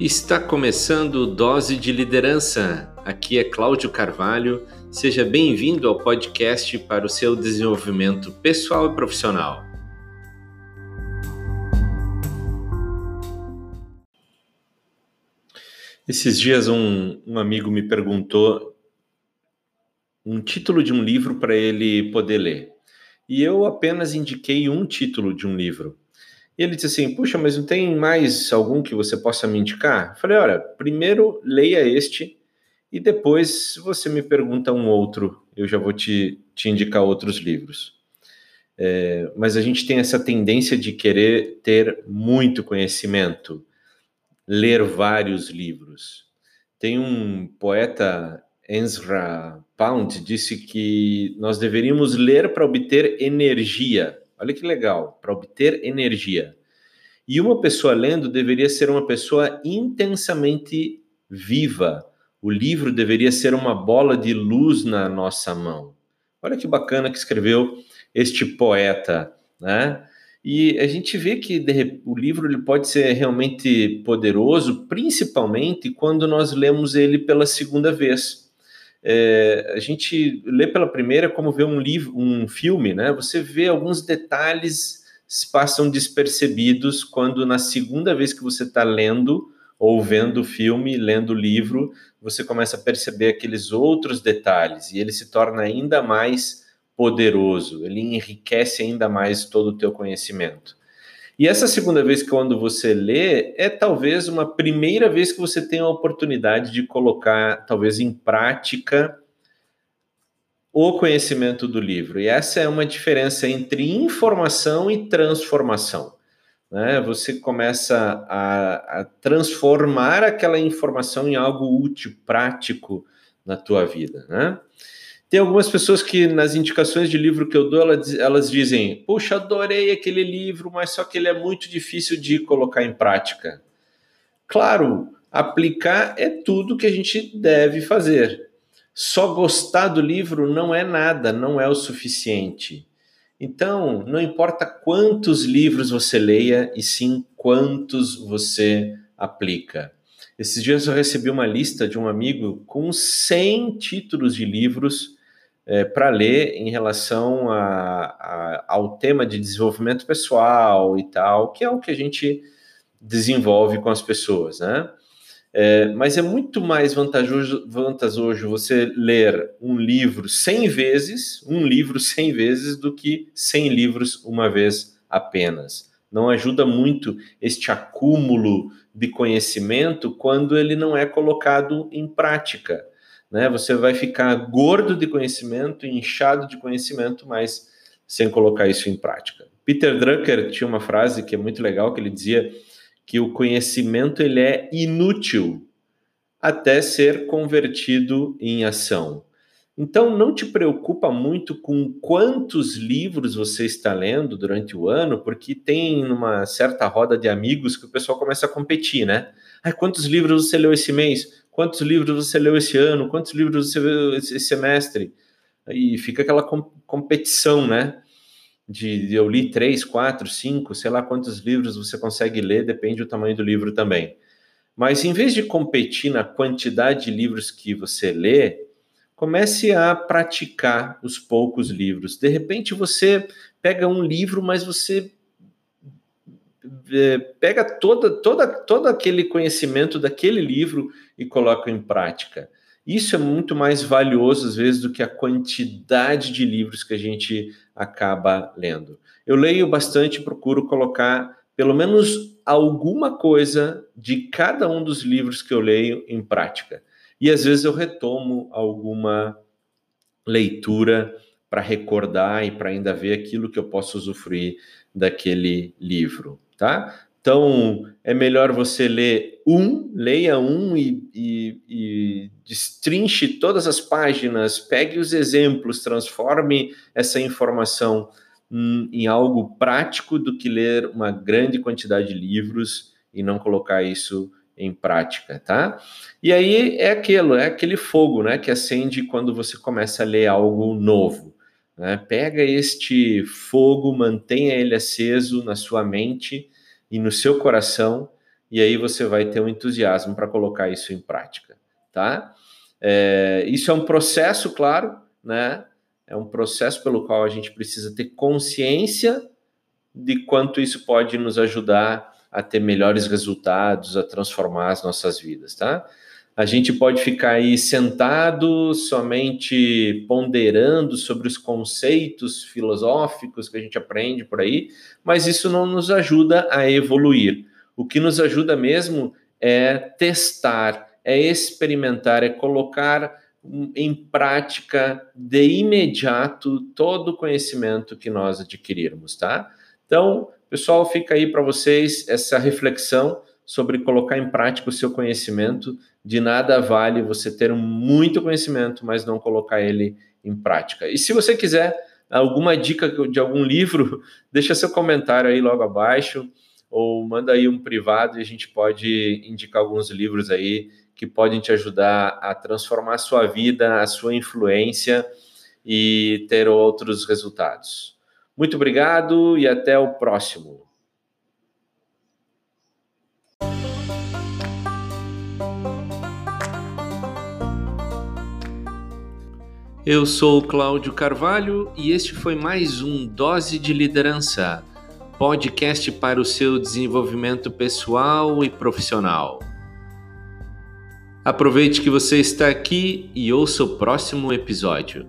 Está começando Dose de Liderança. Aqui é Cláudio Carvalho. Seja bem-vindo ao podcast para o seu desenvolvimento pessoal e profissional. Esses dias um, um amigo me perguntou um título de um livro para ele poder ler. E eu apenas indiquei um título de um livro. E ele disse assim: Puxa, mas não tem mais algum que você possa me indicar? Eu falei: Olha, primeiro leia este e depois você me pergunta um outro, eu já vou te, te indicar outros livros. É, mas a gente tem essa tendência de querer ter muito conhecimento, ler vários livros. Tem um poeta, Ezra Pound, disse que nós deveríamos ler para obter energia Olha que legal, para obter energia. E uma pessoa lendo deveria ser uma pessoa intensamente viva. O livro deveria ser uma bola de luz na nossa mão. Olha que bacana que escreveu este poeta, né? E a gente vê que o livro ele pode ser realmente poderoso, principalmente quando nós lemos ele pela segunda vez é, a gente lê pela primeira como ver um livro, um filme, né? Você vê alguns detalhes se passam despercebidos quando na segunda vez que você está lendo ou vendo o filme, lendo o livro, você começa a perceber aqueles outros detalhes e ele se torna ainda mais poderoso, ele enriquece ainda mais todo o teu conhecimento. E essa segunda vez que quando você lê é talvez uma primeira vez que você tem a oportunidade de colocar talvez em prática o conhecimento do livro. E essa é uma diferença entre informação e transformação. Né? Você começa a, a transformar aquela informação em algo útil, prático na tua vida. Né? Tem algumas pessoas que nas indicações de livro que eu dou, elas, elas dizem: Puxa, adorei aquele livro, mas só que ele é muito difícil de colocar em prática. Claro, aplicar é tudo que a gente deve fazer. Só gostar do livro não é nada, não é o suficiente. Então, não importa quantos livros você leia, e sim quantos você aplica. Esses dias eu recebi uma lista de um amigo com 100 títulos de livros é, para ler em relação a, a, ao tema de desenvolvimento pessoal e tal, que é o que a gente desenvolve com as pessoas, né? É, mas é muito mais vantajoso, vantajoso você ler um livro 100 vezes, um livro 100 vezes, do que 100 livros uma vez apenas. Não ajuda muito este acúmulo de conhecimento quando ele não é colocado em prática né? Você vai ficar gordo de conhecimento, inchado de conhecimento, mas sem colocar isso em prática. Peter Drucker tinha uma frase que é muito legal, que ele dizia que o conhecimento ele é inútil até ser convertido em ação. Então, não te preocupa muito com quantos livros você está lendo durante o ano, porque tem uma certa roda de amigos que o pessoal começa a competir, né? Ai, quantos livros você leu esse mês? Quantos livros você leu esse ano? Quantos livros você leu esse semestre? E fica aquela com competição, né? De, de, eu li três, quatro, cinco, sei lá quantos livros você consegue ler, depende do tamanho do livro também. Mas em vez de competir na quantidade de livros que você lê, comece a praticar os poucos livros. De repente você pega um livro, mas você pega toda, toda, todo aquele conhecimento daquele livro e coloca em prática. Isso é muito mais valioso, às vezes, do que a quantidade de livros que a gente acaba lendo. Eu leio bastante, procuro colocar pelo menos alguma coisa de cada um dos livros que eu leio em prática. E às vezes eu retomo alguma leitura para recordar e para ainda ver aquilo que eu posso usufruir daquele livro tá? Então, é melhor você ler um, leia um e, e, e, destrinche todas as páginas, pegue os exemplos, transforme essa informação em algo prático do que ler uma grande quantidade de livros e não colocar isso em prática, tá? E aí é aquilo, é aquele fogo, né, que acende quando você começa a ler algo novo. Né? Pega este fogo, mantenha ele aceso na sua mente e no seu coração e aí você vai ter um entusiasmo para colocar isso em prática, tá? É, isso é um processo, claro, né? É um processo pelo qual a gente precisa ter consciência de quanto isso pode nos ajudar a ter melhores resultados, a transformar as nossas vidas, tá? A gente pode ficar aí sentado, somente ponderando sobre os conceitos filosóficos que a gente aprende por aí, mas isso não nos ajuda a evoluir. O que nos ajuda mesmo é testar, é experimentar, é colocar em prática de imediato todo o conhecimento que nós adquirirmos, tá? Então, pessoal, fica aí para vocês essa reflexão sobre colocar em prática o seu conhecimento. De nada vale você ter muito conhecimento, mas não colocar ele em prática. E se você quiser alguma dica de algum livro, deixa seu comentário aí logo abaixo ou manda aí um privado e a gente pode indicar alguns livros aí que podem te ajudar a transformar a sua vida, a sua influência e ter outros resultados. Muito obrigado e até o próximo. Eu sou Cláudio Carvalho e este foi mais um Dose de Liderança, podcast para o seu desenvolvimento pessoal e profissional. Aproveite que você está aqui e ouça o próximo episódio.